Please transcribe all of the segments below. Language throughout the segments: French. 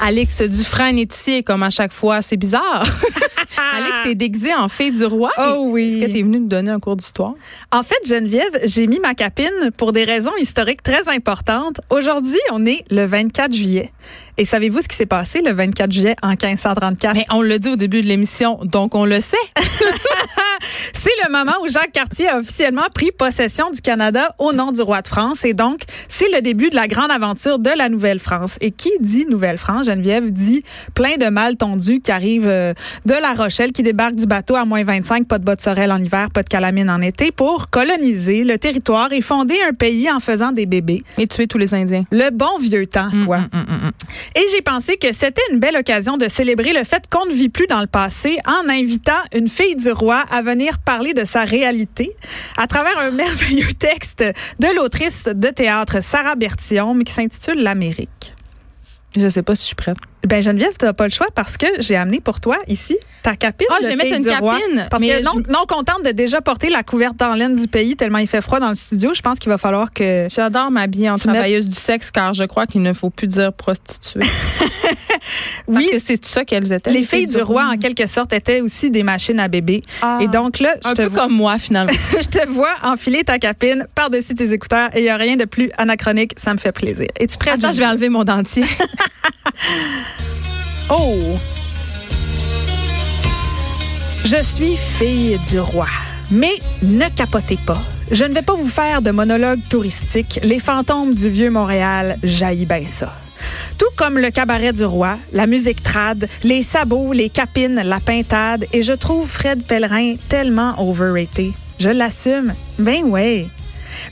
Alex Dufresne est ici, comme à chaque fois. C'est bizarre. Alex, t'es déguisé en fée du roi. Oh oui. Est-ce que t'es venu nous donner un cours d'histoire? En fait, Geneviève, j'ai mis ma capine pour des raisons historiques très importantes. Aujourd'hui, on est le 24 juillet. Et savez-vous ce qui s'est passé le 24 juillet en 1534? Mais on l'a dit au début de l'émission, donc on le sait. C'est le moment où Jacques Cartier a officiellement pris possession du Canada au nom du roi de France. Et donc, c'est le début de la grande aventure de la Nouvelle-France. Et qui dit Nouvelle-France, Geneviève, dit plein de mal tondus qui arrivent euh, de La Rochelle, qui débarquent du bateau à moins 25, pas de bottes sorel en hiver, pas de calamine en été, pour coloniser le territoire et fonder un pays en faisant des bébés. Et tuer tous les Indiens. Le bon vieux temps, quoi. Et j'ai pensé que c'était une belle occasion de célébrer le fait qu'on ne vit plus dans le passé en invitant une fille du roi à venir parler de sa réalité à travers un merveilleux texte de l'autrice de théâtre Sarah Bertillon qui s'intitule L'Amérique. Je sais pas si je suis prête. Ben Geneviève, tu n'as pas le choix parce que j'ai amené pour toi ici ta capine. Ah, je de vais mettre une roi. capine, Parce mais que non, je- non contente de déjà porter la couverte en laine du pays tellement il fait froid dans le studio, je pense qu'il va falloir que J'adore m'habiller en Tu mets- travailleuse du sexe car je crois qu'il ne faut plus dire prostituée. Parce oui. que c'est ça qu'elles étaient. Les filles du roi, en quelque sorte, étaient aussi des machines à bébé. Ah. Et donc là, je Un te, peu vois, comme moi, finalement. je te vois enfiler ta capine par-dessus tes écouteurs et il n'y a rien de plus anachronique. Ça me fait plaisir. Es-tu prête? Attends, je vais enlever mon dentier. Oh! Je suis fille du roi. Mais ne capotez pas. Je ne vais pas vous faire de monologue touristique. Les fantômes du vieux Montréal jaillit bien ça. Tout comme le cabaret du roi, la musique trad, les sabots, les capines, la pintade, et je trouve Fred Pellerin tellement overrated. Je l'assume. Ben ouais.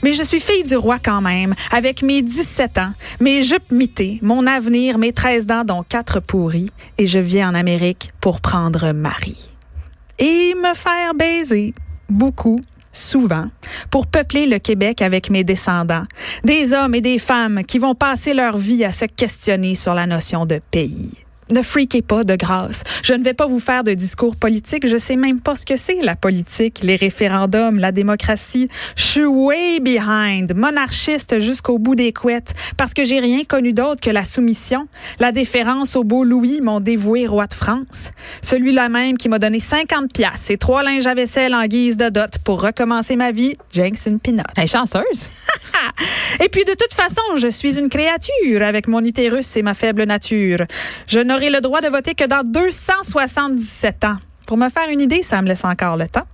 Mais je suis fille du roi quand même, avec mes 17 ans, mes jupes mitées, mon avenir, mes 13 dents dont quatre pourris, et je viens en Amérique pour prendre mari. Et me faire baiser. Beaucoup. Souvent, pour peupler le Québec avec mes descendants, des hommes et des femmes qui vont passer leur vie à se questionner sur la notion de pays. Ne freakez pas de grâce. Je ne vais pas vous faire de discours politique. Je sais même pas ce que c'est la politique, les référendums, la démocratie. Je suis way behind, monarchiste jusqu'au bout des couettes, parce que j'ai rien connu d'autre que la soumission, la déférence au beau Louis, mon dévoué roi de France. Celui-là même qui m'a donné 50 piastres et trois linges à vaisselle en guise de dot pour recommencer ma vie, pinotte. Elle est chanceuse. Et puis de toute façon, je suis une créature avec mon utérus et ma faible nature. Je le droit de voter que dans 277 ans. Pour me faire une idée, ça me laisse encore le temps.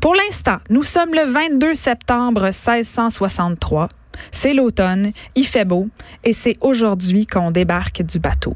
Pour l'instant, nous sommes le 22 septembre 1663. C'est l'automne, il fait beau, et c'est aujourd'hui qu'on débarque du bateau.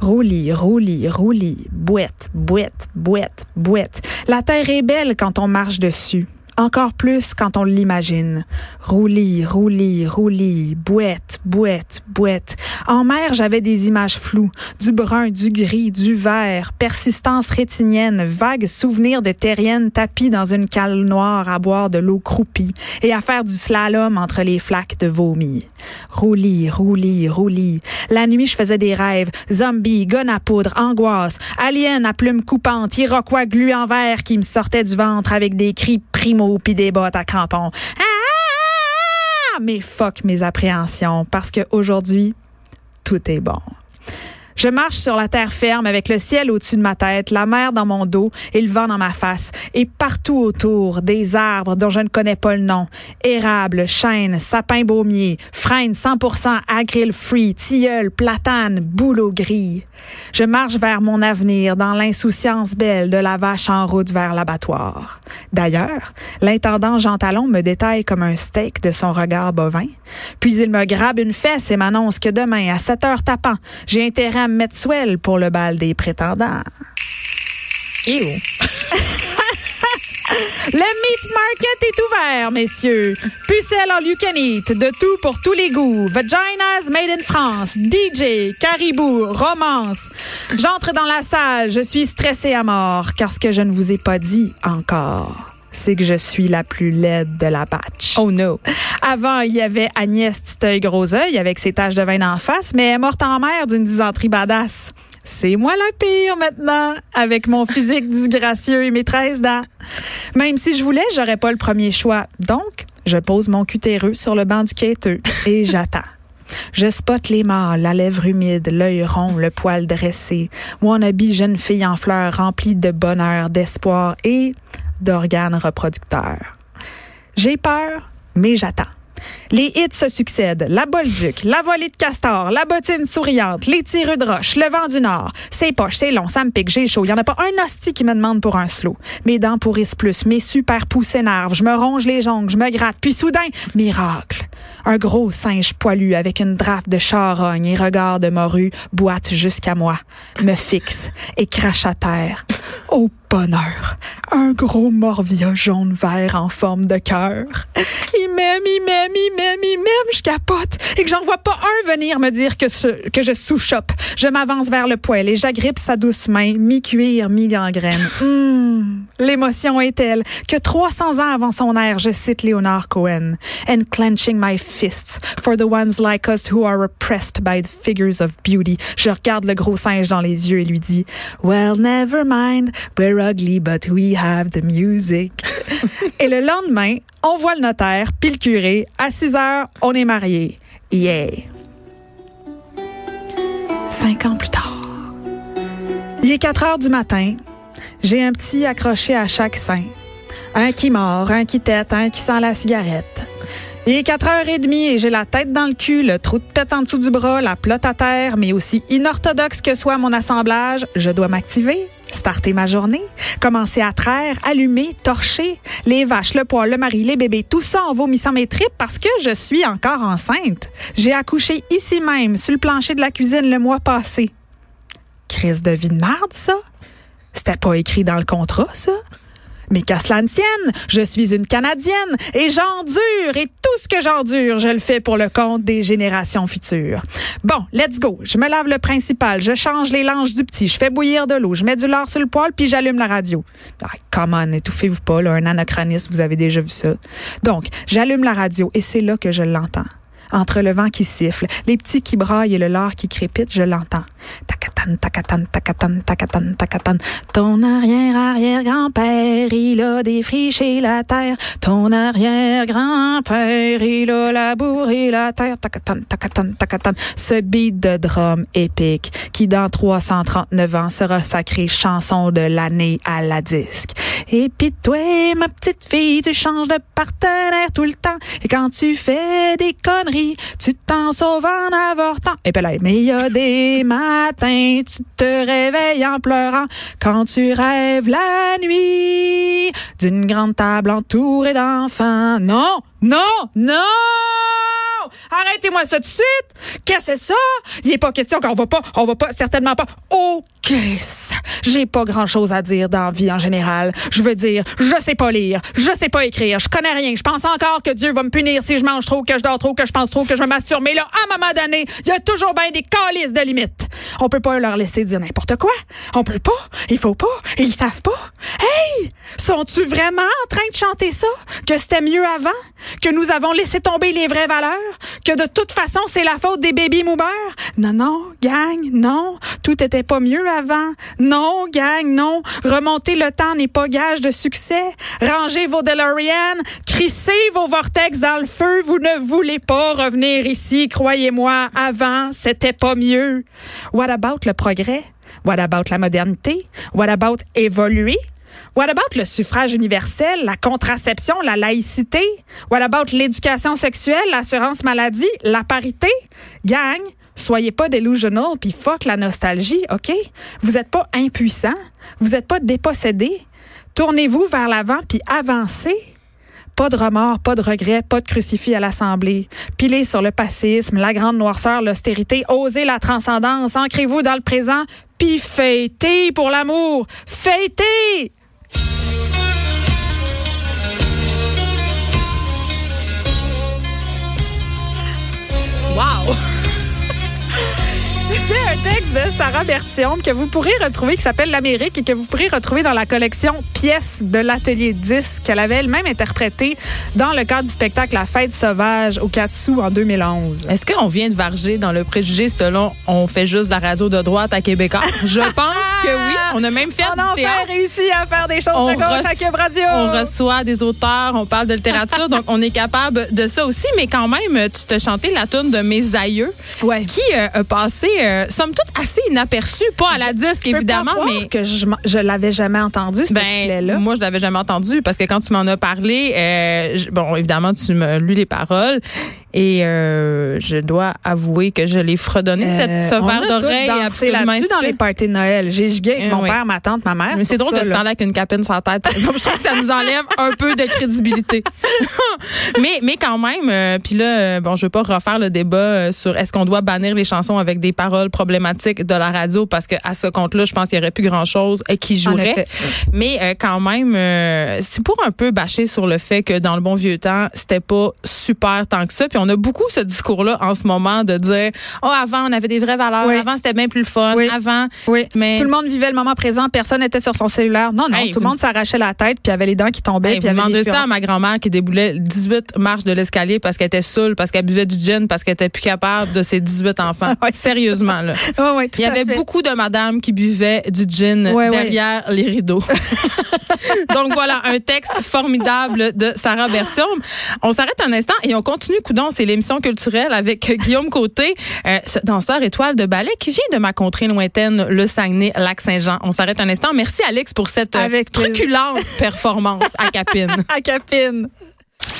Roulis, roulis, roulis, bouette, bouette, bouette, bouette. La terre est belle quand on marche dessus. Encore plus quand on l'imagine. Roulis, roulis, roulis, bouette, bouette, bouette. En mer, j'avais des images floues. Du brun, du gris, du vert, persistance rétinienne, vagues souvenirs de terriennes tapies dans une cale noire à boire de l'eau croupie et à faire du slalom entre les flaques de vomi. Roulis, roulis, roulis. La nuit, je faisais des rêves. Zombies, gun à poudre, angoisse, alien à plumes coupantes, iroquois glu en verre qui me sortait du ventre avec des cris primo puis des bottes à crampons. Ah! Mais fuck mes appréhensions parce que aujourd'hui, tout est bon. Je marche sur la terre ferme avec le ciel au-dessus de ma tête, la mer dans mon dos et le vent dans ma face. Et partout autour, des arbres dont je ne connais pas le nom. Érable, chêne, sapin baumier, frêne 100% agril free, tilleul, platane, bouleau gris. Je marche vers mon avenir dans l'insouciance belle de la vache en route vers l'abattoir. D'ailleurs, l'intendant Jean Talon me détaille comme un steak de son regard bovin. Puis il me grabe une fesse et m'annonce que demain, à 7 heures tapant, j'ai intérêt me mettre swell pour le bal des prétendants. Ew. Le meat market est ouvert, messieurs. Pucelle all you can eat, de tout pour tous les goûts. Vaginas made in France, DJ, caribou, romance. J'entre dans la salle, je suis stressée à mort, car ce que je ne vous ai pas dit encore, c'est que je suis la plus laide de la batch. Oh no. Avant, il y avait Agnès Titeuil Gros-Œil avec ses taches de vin en face, mais elle est morte en mer d'une dysenterie badass. C'est moi la pire maintenant, avec mon physique disgracieux et mes 13 dents. Même si je voulais, j'aurais pas le premier choix. Donc, je pose mon cutéreux sur le banc du quêteux et j'attends. Je spotte les mâles, la lèvre humide, l'œil rond, le poil dressé. Wannabe jeune fille en fleurs remplie de bonheur, d'espoir et d'organes reproducteurs. J'ai peur, mais j'attends. Les hits se succèdent. La Bolduc, la volée de castor, la bottine souriante, les tireux de roche, le vent du nord. C'est poche, c'est long, ça me pique, j'ai chaud. Il y en a pas un hostie qui me demande pour un slow. Mes dents pourrissent plus, mes super pouces s'énervent, je me ronge les jambes, je me gratte. Puis soudain, miracle. Un gros singe poilu avec une drape de charogne et regard de morue boite jusqu'à moi, me fixe et crache à terre. Oh bonheur! Un gros morvia jaune vert en forme de cœur. Il m'aime, il m'aime, je capote. Et que j'en vois pas un venir me dire que, ce, que je sous-chope. Je m'avance vers le poêle et j'agrippe sa douce main, mi-cuir, mi-gangrène. Hum, L'émotion est telle que 300 ans avant son ère, je cite Leonard Cohen. And clenching my fists for the ones like us who are oppressed by the figures of beauty. Je regarde le gros singe dans les yeux et lui dis, Well, never mind, we're ugly, but we have the music. et le lendemain, on voit le notaire, puis le curé. À 6 heures, on est mariés. Yeah. Cinq ans plus tard. Il est 4 heures du matin. J'ai un petit accroché à chaque sein. Un qui mord, un qui tête, un qui sent la cigarette. Il est 4 heures et demie et j'ai la tête dans le cul, le trou de pète en dessous du bras, la plotte à terre, mais aussi inorthodoxe que soit mon assemblage, je dois m'activer, starter ma journée, commencer à traire, allumer, torcher, les vaches, le poil, le mari, les bébés, tout ça en vomissant mes tripes parce que je suis encore enceinte. J'ai accouché ici même, sur le plancher de la cuisine le mois passé. Crise de vie de marde, ça? C'était pas écrit dans le contrat, ça? Mais qu'à cela ne tienne, je suis une Canadienne et j'endure et tout ce que j'endure, je le fais pour le compte des générations futures. Bon, let's go. Je me lave le principal, je change les langes du petit, je fais bouillir de l'eau, je mets du lard sur le poêle puis j'allume la radio. Ah, come on, étouffez-vous pas, là, un anachronisme, vous avez déjà vu ça. Donc, j'allume la radio et c'est là que je l'entends entre le vent qui siffle, les petits qui braillent et le lard qui crépite, je l'entends. Takatan, takatan, takatan, takatan, takatan. Ton arrière-arrière-grand-père, il a défriché la terre. Ton arrière-grand-père, il a labouré la terre. Takatan, takatan, takatan. Ce beat de drum épique qui, dans 339 ans, sera sacré chanson de l'année à la disque. Et pis toi, ma petite fille, tu changes de partenaire tout le temps. Et quand tu fais des conneries, tu t'en sauves en avortant. Et puis là, mais il y a des matins, tu te réveilles en pleurant quand tu rêves la nuit d'une grande table entourée d'enfants. Non, non, non! Arrêtez-moi ça tout de suite! Qu'est-ce que c'est ça? Il n'est pas question qu'on va pas, on va pas, certainement pas. Oh, qu'est-ce? J'ai pas grand chose à dire dans la vie en général. Je veux dire, je sais pas lire, je sais pas écrire, je connais rien. Je pense encore que Dieu va me punir si je mange trop, que je dors trop, que je pense trop, que je me masturbe. Mais là, à un moment donné, il y a toujours bien des calices de limites. On peut pas leur laisser dire n'importe quoi. On peut pas. Il faut pas. Ils savent pas. Hey! Sont-tu vraiment en train de chanter ça? Que c'était mieux avant? Que nous avons laissé tomber les vraies valeurs? Que de toute façon, c'est la faute des baby boomers? Non, non, gang, non. Tout était pas mieux avant. Non, gang, non. Remonter le temps n'est pas gage de succès. Rangez vos DeLorean, crissez vos vortex dans le feu. Vous ne voulez pas revenir ici, croyez-moi. Avant, c'était pas mieux. What about le progrès? What about la modernité? What about évoluer? What about le suffrage universel, la contraception, la laïcité? What about l'éducation sexuelle, l'assurance maladie, la parité? Gang, soyez pas delusional puis fuck la nostalgie, OK? Vous êtes pas impuissant, vous êtes pas dépossédé. Tournez-vous vers l'avant puis avancez. Pas de remords, pas de regrets, pas de crucifix à l'Assemblée. Pilez sur le passisme, la grande noirceur, l'austérité, osez la transcendance, ancrez-vous dans le présent, puis fêtez pour l'amour. Fêtez! Wow! écouter un texte de Sarah Bertium que vous pourrez retrouver, qui s'appelle L'Amérique et que vous pourrez retrouver dans la collection Pièces de l'Atelier 10 qu'elle avait elle-même interprétée dans le cadre du spectacle La Fête sauvage au Katsu en 2011. Est-ce qu'on vient de varger dans le préjugé selon on fait juste de la radio de droite à Québécois? Je pense que oui. On a même fait On a enfin réussi à faire des choses On de gauche à Cube Radio. On reçoit des auteurs, on parle de littérature, donc on est capable de ça aussi. Mais quand même, tu te chantais la tune de mes aïeux, Ouais. qui euh, a passé, euh, somme toute, assez inaperçue, pas à la disque Je peux évidemment, pas mais que je, je l'avais jamais entendu ce ben, là moi, je l'avais jamais entendu parce que quand tu m'en as parlé, euh, je- bon, évidemment, tu m'as lu les paroles et euh, je dois avouer que je l'ai fredonné cette ce Euh, verre a d'oreille absolument dans les parties de Noël. J'ai gigué avec Eh mon oui. père, ma tante, ma mère. Mais c'est drôle ça, de se parler avec une capine la tête. par exemple. Je trouve que ça nous enlève un peu de crédibilité. mais, mais quand même, euh, puis là, euh, bon, je veux pas refaire le débat euh, sur est-ce qu'on doit bannir les chansons avec des paroles problématiques de la radio parce que à ce compte-là, je pense qu'il y aurait plus grand-chose euh, qui jouerait. Mais euh, quand même, euh, c'est pour un peu bâcher sur le fait que dans le bon vieux temps, c'était pas super tant que ça. Puis on a beaucoup ce discours-là en ce moment de dire, oh avant on avait des vraies valeurs, Oui. avant c'était bien plus le fun, Oui. avant. Oui, Mais- tout le monde vivait le moment présent, personne n'était sur son cellulaire. Non, non, Hey, tout le vous- monde s'arrachait la tête, puis avait les dents qui tombaient, Hey, puis vous avait des ça à ma grand-mère qui déboulait 18 marches de l'escalier parce qu'elle était saoule, parce qu'elle buvait du gin, parce qu'elle était plus capable de ses 18 enfants. Ouais. Sérieusement, là. Ouais, ouais, tout Il y avait fait. beaucoup de madames qui buvaient du gin derrière les rideaux. Donc voilà, un texte formidable de Sarah Bertium. On s'arrête un instant et on continue Coudon, c'est l'émission culturelle avec Guillaume Côté, euh, ce danseur étoile de ballet qui vient de ma contrée lointaine, le Saguenay, Lac-Saint-Jean. On s'arrête un instant. Merci Alex pour cette euh, plaisir. truculente performance à Capine. À Capine.